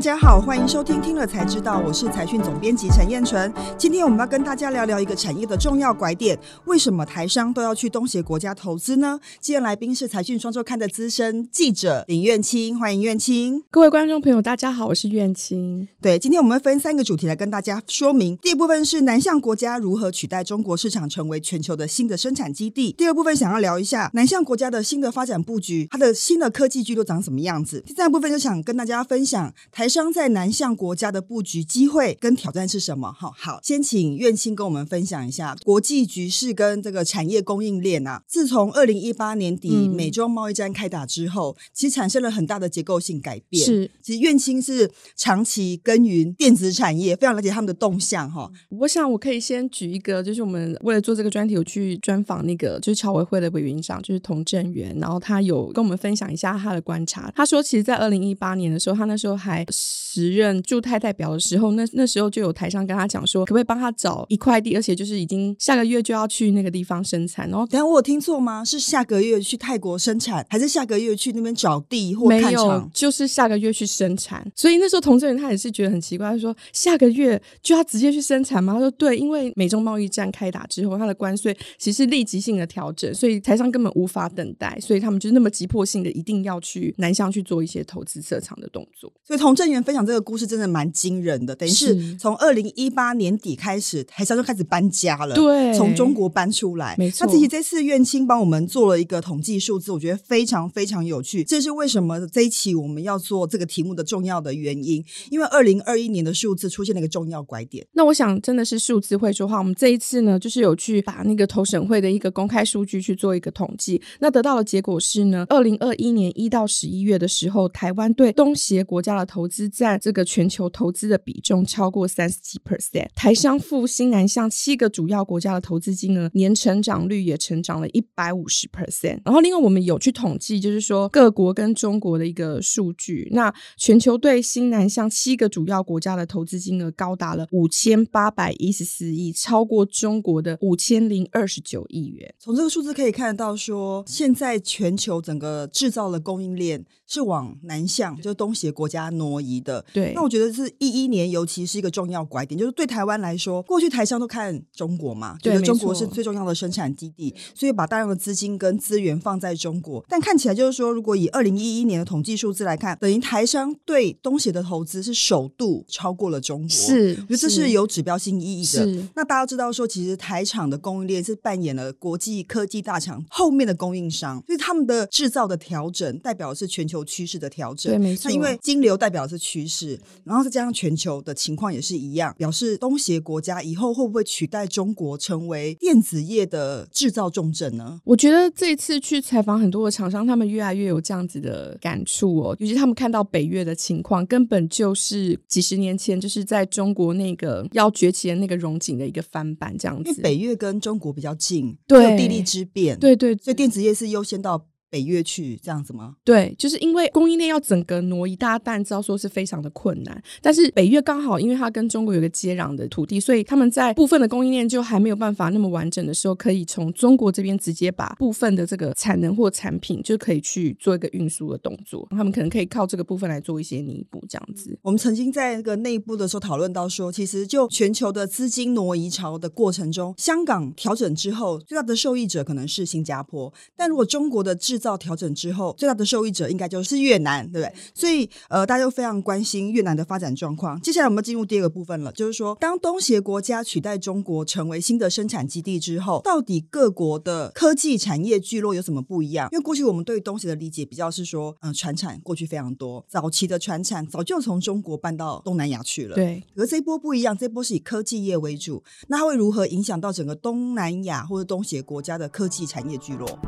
大家好，欢迎收听听了才知道，我是财讯总编辑陈燕纯。今天我们要跟大家聊聊一个产业的重要拐点，为什么台商都要去东协国家投资呢？今天来宾是财讯双周刊的资深记者林苑青，欢迎苑青。各位观众朋友，大家好，我是苑青。对，今天我们分三个主题来跟大家说明。第一部分是南向国家如何取代中国市场，成为全球的新的生产基地。第二部分想要聊一下南向国家的新的发展布局，它的新的科技聚落长什么样子。第三部分就想跟大家分享台商在南向国家的布局机会跟挑战是什么？哈好，先请苑青跟我们分享一下国际局势跟这个产业供应链啊。自从二零一八年底美中贸易战开打之后，嗯、其实产生了很大的结构性改变。是，其实苑青是长期耕耘电子产业，非常了解他们的动向哈。我想我可以先举一个，就是我们为了做这个专题，我去专访那个就是侨委会的委员长，就是童振源，然后他有跟我们分享一下他的观察。他说，其实，在二零一八年的时候，他那时候还时任驻泰代表的时候，那那时候就有台商跟他讲说，可不可以帮他找一块地，而且就是已经下个月就要去那个地方生产。然后，等下我有听错吗？是下个月去泰国生产，还是下个月去那边找地或看厂？没有，就是下个月去生产。所以那时候童振源他也是觉得很奇怪，他说下个月就要直接去生产吗？他说对，因为美中贸易战开打之后，他的关税其实立即性的调整，所以台商根本无法等待，所以他们就那么急迫性的一定要去南向去做一些投资设厂的动作。所以童振源分享这个故事真的蛮惊人的，等于是从二零一八年底开始，台商就开始搬家了，对，从中国搬出来，没错。那其实这次院青帮我们做了一个统计数字，我觉得非常非常有趣。这是为什么这一期我们要做这个题目的重要的原因，因为二零二一年的数字出现了一个重要拐点。那我想真的是数字会说话。我们这一次呢，就是有去把那个投审会的一个公开数据去做一个统计，那得到的结果是呢，二零二一年一到十一月的时候，台湾对东协国家的投资占这个全球投资的比重超过三十七 percent，台商赴新南向七个主要国家的投资金额年成长率也成长了一百五十 percent。然后另外我们有去统计，就是说各国跟中国的一个数据，那全球对新南向七个主要国家的投资金额高达了五千八百一十四亿，超过中国的五千零二十九亿元。从这个数字可以看得到说，说现在全球整个制造的供应链是往南向，就是东协国家挪移的。对，那我觉得是一一年，尤其是一个重要拐点，就是对台湾来说，过去台商都看中国嘛，觉得中国是最重要的生产基地，所以把大量的资金跟资源放在中国。但看起来就是说，如果以二零一一年的统计数字来看，等于台商对东协的投资是首度超过了中国。是，我觉得这是有指标性意义的。是，那大家知道说，其实台厂的供应链是扮演了国际科技大厂后面的供应商，所以他们的制造的调整代表的是全球趋势的调整。对，没错。那因为金流代表的是趋势，然后再加上全球的情况也是一样，表示东协国家以后会不会取代中国成为电子业的制造重镇呢？我觉得这一次去采访很多的厂商，他们越来越有这样子的感触哦，尤其他们看到北越的情况，根本就是几十年前就是在中国那个要崛起的那个荣景的一个翻版这样子。因为北越跟中国比较近，对，有地利之便，对，对对，所以电子业是优先到。北越去这样子吗？对，就是因为供应链要整个挪移，大家当然知道说是非常的困难。但是北越刚好，因为它跟中国有个接壤的土地，所以他们在部分的供应链就还没有办法那么完整的时候，可以从中国这边直接把部分的这个产能或产品就可以去做一个运输的动作。他们可能可以靠这个部分来做一些弥补，这样子。我们曾经在那个内部的时候讨论到说，其实就全球的资金挪移潮的过程中，香港调整之后，最大的受益者可能是新加坡。但如果中国的制造调整之后，最大的受益者应该就是越南，对不对？所以呃，大家都非常关心越南的发展状况。接下来我们进入第二个部分了，就是说，当东协国家取代中国成为新的生产基地之后，到底各国的科技产业聚落有什么不一样？因为过去我们对东协的理解比较是说，嗯、呃，传产过去非常多，早期的传产早就从中国搬到东南亚去了。对，可是这一波不一样，这一波是以科技业为主，那它会如何影响到整个东南亚或者东协国家的科技产业聚落？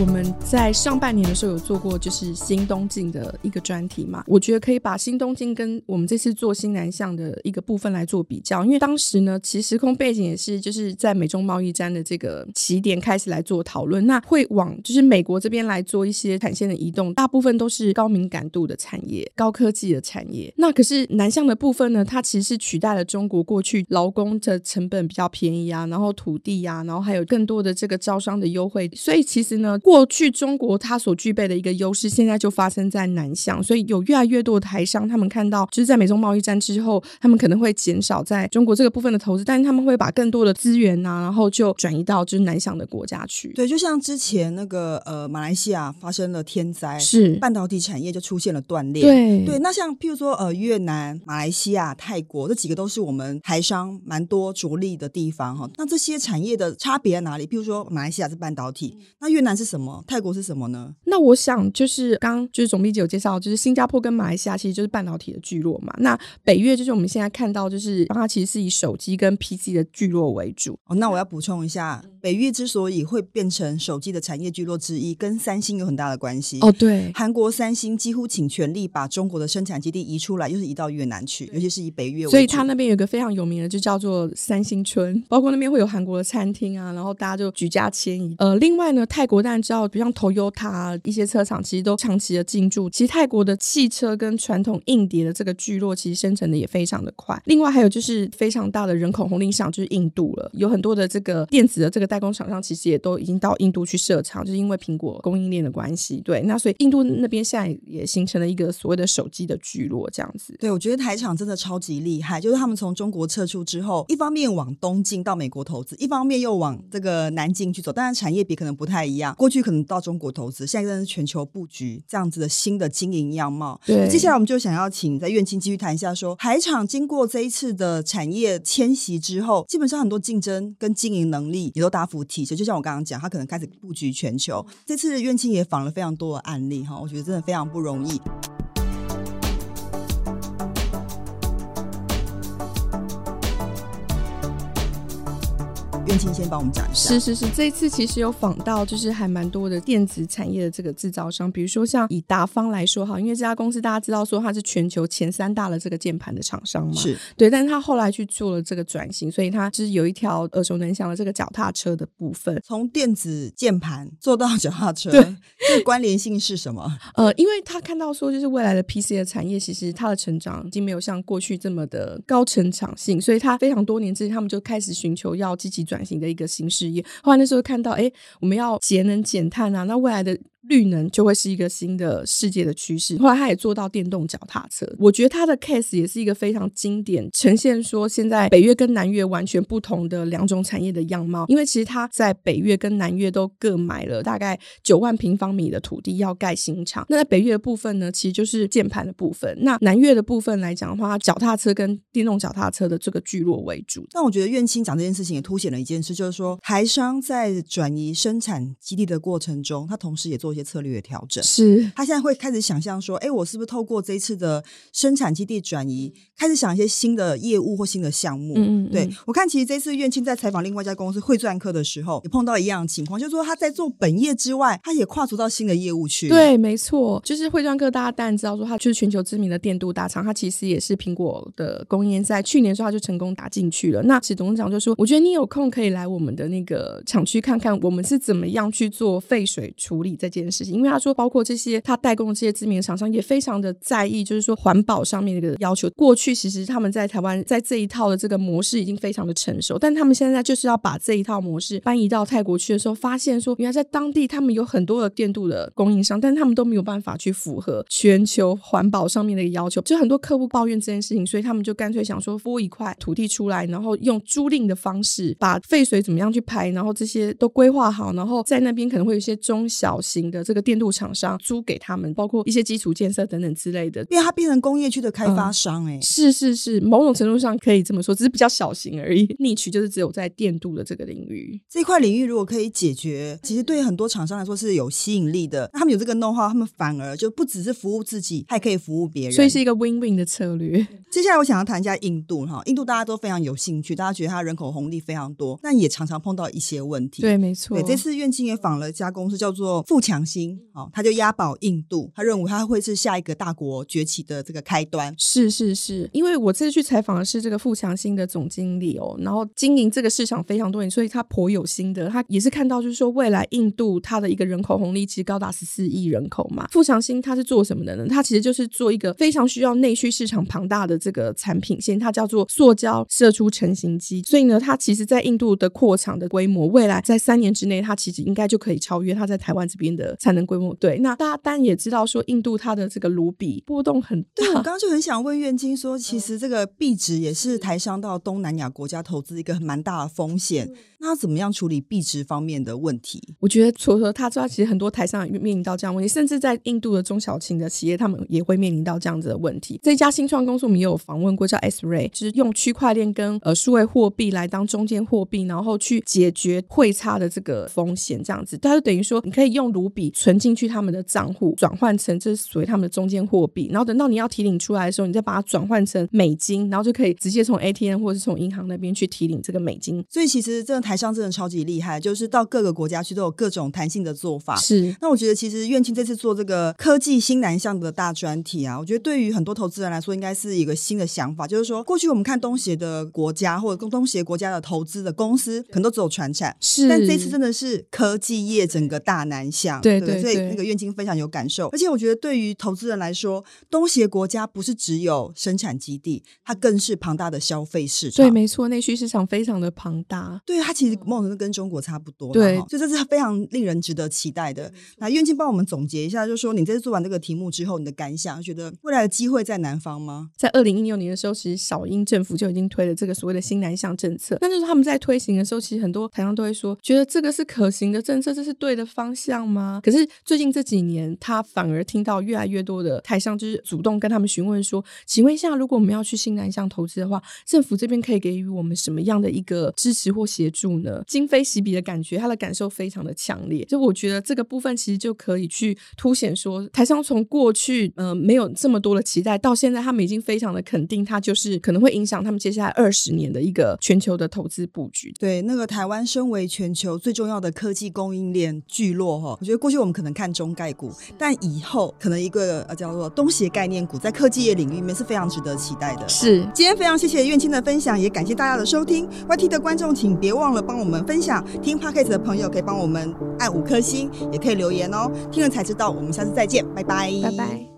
我们在上半年的时候有做过，就是新东进的一个专题嘛。我觉得可以把新东进跟我们这次做新南向的一个部分来做比较，因为当时呢，其实时空背景也是就是在美中贸易战的这个起点开始来做讨论，那会往就是美国这边来做一些产线的移动，大部分都是高敏感度的产业、高科技的产业。那可是南向的部分呢，它其实是取代了中国过去劳工的成本比较便宜啊，然后土地啊，然后还有更多的这个招商的优惠，所以其实呢。过去中国它所具备的一个优势，现在就发生在南向，所以有越来越多的台商，他们看到就是在美中贸易战之后，他们可能会减少在中国这个部分的投资，但是他们会把更多的资源呐、啊，然后就转移到就是南向的国家去。对，就像之前那个呃马来西亚发生了天灾，是半导体产业就出现了断裂。对对，那像譬如说呃越南、马来西亚、泰国这几个都是我们台商蛮多着力的地方哈。那这些产业的差别在哪里？譬如说马来西亚是半导体，那越南是什么？泰国是什么呢？那我想就是刚就是总编辑有介绍，就是新加坡跟马来西亚其实就是半导体的聚落嘛。那北越就是我们现在看到，就是它其实是以手机跟 PC 的聚落为主。哦，那我要补充一下，北越之所以会变成手机的产业聚落之一，跟三星有很大的关系。哦，对，韩国三星几乎倾全力把中国的生产基地移出来，又是移到越南去，尤其是以北越为主。所以它那边有个非常有名的，就叫做三星村，包括那边会有韩国的餐厅啊，然后大家就举家迁移。呃，另外呢，泰国当然知道，比如像 Toyota 一些车厂其实都长期的进驻。其实泰国的汽车跟传统硬碟的这个聚落，其实生成的也非常的快。另外还有就是非常大的人口红利市场，就是印度了。有很多的这个电子的这个代工厂商，其实也都已经到印度去设厂，就是因为苹果供应链的关系。对，那所以印度那边现在也形成了一个所谓的手机的聚落，这样子。对，我觉得台厂真的超级厉害，就是他们从中国撤出之后，一方面往东进到美国投资，一方面又往这个南进去走。当然产业比可能不太一样，过去可能到中国投资，现在是全球布局这样子的新的经营样貌。对，接下来我们就想要请在院青继续谈一下说，说海厂经过这一次的产业迁徙之后，基本上很多竞争跟经营能力也都大幅提升。就像我刚刚讲，他可能开始布局全球。这次院青也访了非常多的案例哈，我觉得真的非常不容易。苑青先帮我们讲一下。是是是，这一次其实有访到，就是还蛮多的电子产业的这个制造商，比如说像以达方来说哈，因为这家公司大家知道说它是全球前三大的这个键盘的厂商嘛，是对，但是他后来去做了这个转型，所以他就是有一条耳熟能详的这个脚踏车的部分，从电子键盘做到脚踏车，对，这个关联性是什么？呃，因为他看到说，就是未来的 PC 的产业，其实它的成长已经没有像过去这么的高成长性，所以他非常多年之前，他们就开始寻求要积极转。转型的一个新事业，后来那时候看到，哎，我们要节能减碳啊，那未来的。绿能就会是一个新的世界的趋势。后来他也做到电动脚踏车，我觉得他的 case 也是一个非常经典，呈现说现在北越跟南越完全不同的两种产业的样貌。因为其实他在北越跟南越都各买了大概九万平方米的土地要盖新厂。那在北越的部分呢，其实就是键盘的部分。那南越的部分来讲的话，脚踏车跟电动脚踏车的这个聚落为主。但我觉得苑青讲这件事情也凸显了一件事，就是说台商在转移生产基地的过程中，他同时也做。一些策略的调整，是他现在会开始想象说，哎，我是不是透过这一次的生产基地转移，开始想一些新的业务或新的项目？嗯，嗯，对，我看，其实这次苑庆在采访另外一家公司汇钻科的时候，也碰到一样的情况，就是说他在做本业之外，他也跨足到新的业务去。对，没错，就是汇钻科，大家当然知道说，它就是全球知名的电镀大厂，它其实也是苹果的供应链，在去年的时候他就成功打进去了。那史董事长就说，我觉得你有空可以来我们的那个厂区看看，我们是怎么样去做废水处理这件件事情，因为他说，包括这些他代工的这些知名厂商也非常的在意，就是说环保上面的一个要求。过去其实他们在台湾在这一套的这个模式已经非常的成熟，但他们现在就是要把这一套模式搬移到泰国去的时候，发现说，原来在当地他们有很多的电镀的供应商，但他们都没有办法去符合全球环保上面的一个要求。就很多客户抱怨这件事情，所以他们就干脆想说，拨一块土地出来，然后用租赁的方式把废水怎么样去排，然后这些都规划好，然后在那边可能会有一些中小型。的这个电镀厂商租给他们，包括一些基础建设等等之类的，因为它变成工业区的开发商、欸，哎、嗯，是是是，某种程度上可以这么说，只是比较小型而已。niche 就是只有在电镀的这个领域，这块领域如果可以解决，其实对很多厂商来说是有吸引力的。那他们有这个 know-how，他们反而就不只是服务自己，还可以服务别人，所以是一个 win-win 的策略。接下来我想要谈一下印度哈，印度大家都非常有兴趣，大家觉得它人口红利非常多，但也常常碰到一些问题。对，没错。对，这次院青也访了一家公司，叫做富强兴，哦，他就押宝印度，他认为他会是下一个大国崛起的这个开端。是是是，因为我这次去采访的是这个富强兴的总经理哦，然后经营这个市场非常多年，所以他颇有心得。他也是看到，就是说未来印度它的一个人口红利其实高达十四亿人口嘛。富强兴他是做什么的呢？他其实就是做一个非常需要内需市场庞大的这个产品线，它叫做塑胶射出成型机。所以呢，它其实在印度的扩厂的规模，未来在三年之内，它其实应该就可以超越它在台湾这边的产能规模。对，那大家当然也知道说，印度它的这个卢比波动很大。对，我刚刚就很想问愿金说，其实这个币值也是台商到东南亚国家投资一个蛮大的风险。那他怎么样处理币值方面的问题？我觉得除了他之外，其实很多台商也面临到这样的问题，甚至在印度的中小型的企业，他们也会面临到这样子的问题。这家新创公司我们也有访问过，叫 S-Ray，就是用区块链跟呃数位货币来当中间货币，然后去解决汇差的这个风险。这样子，他就等于说，你可以用卢比存进去他们的账户，转换成这是属于他们的中间货币，然后等到你要提领出来的时候，你再把它转换成美金，然后就可以直接从 ATM 或者是从银行那边去提领这个美金。所以其实这个台。台商真的超级厉害，就是到各个国家去都有各种弹性的做法。是，那我觉得其实苑青这次做这个科技新南向的大专题啊，我觉得对于很多投资人来说，应该是一个新的想法。就是说，过去我们看东协的国家或者东协国家的投资的公司，可能都只有传产，是。但这次真的是科技业整个大南向，对对，对，对。所以那个苑青非常有感受。而且我觉得对于投资人来说，东协国家不是只有生产基地，它更是庞大的消费市场。对，没错，内需市场非常的庞大。对，它其实某种程度跟中中国差不多，对，所以这是非常令人值得期待的。那院庆帮我们总结一下，就是说你这次做完这个题目之后，你的感想，觉得未来的机会在南方吗？在二零一六年的时候，其实小英政府就已经推了这个所谓的新南向政策。那就是他们在推行的时候，其实很多台商都会说，觉得这个是可行的政策，这是对的方向吗？可是最近这几年，他反而听到越来越多的台商就是主动跟他们询问说，请问一下，如果我们要去新南向投资的话，政府这边可以给予我们什么样的一个支持或协助呢？今非昔比的感觉，他的感受非常的强烈，就我觉得这个部分其实就可以去凸显说，台商从过去呃没有这么多的期待，到现在他们已经非常的肯定，它就是可能会影响他们接下来二十年的一个全球的投资布局。对，那个台湾身为全球最重要的科技供应链聚落哈，我觉得过去我们可能看中概股，但以后可能一个呃叫做东协概念股在科技业领域里面是非常值得期待的。是，今天非常谢谢苑青的分享，也感谢大家的收听。YT 的观众请别忘了帮我们分享。听 Podcast 的朋友可以帮我们按五颗星，也可以留言哦。听了才知道，我们下次再见，拜拜，拜拜。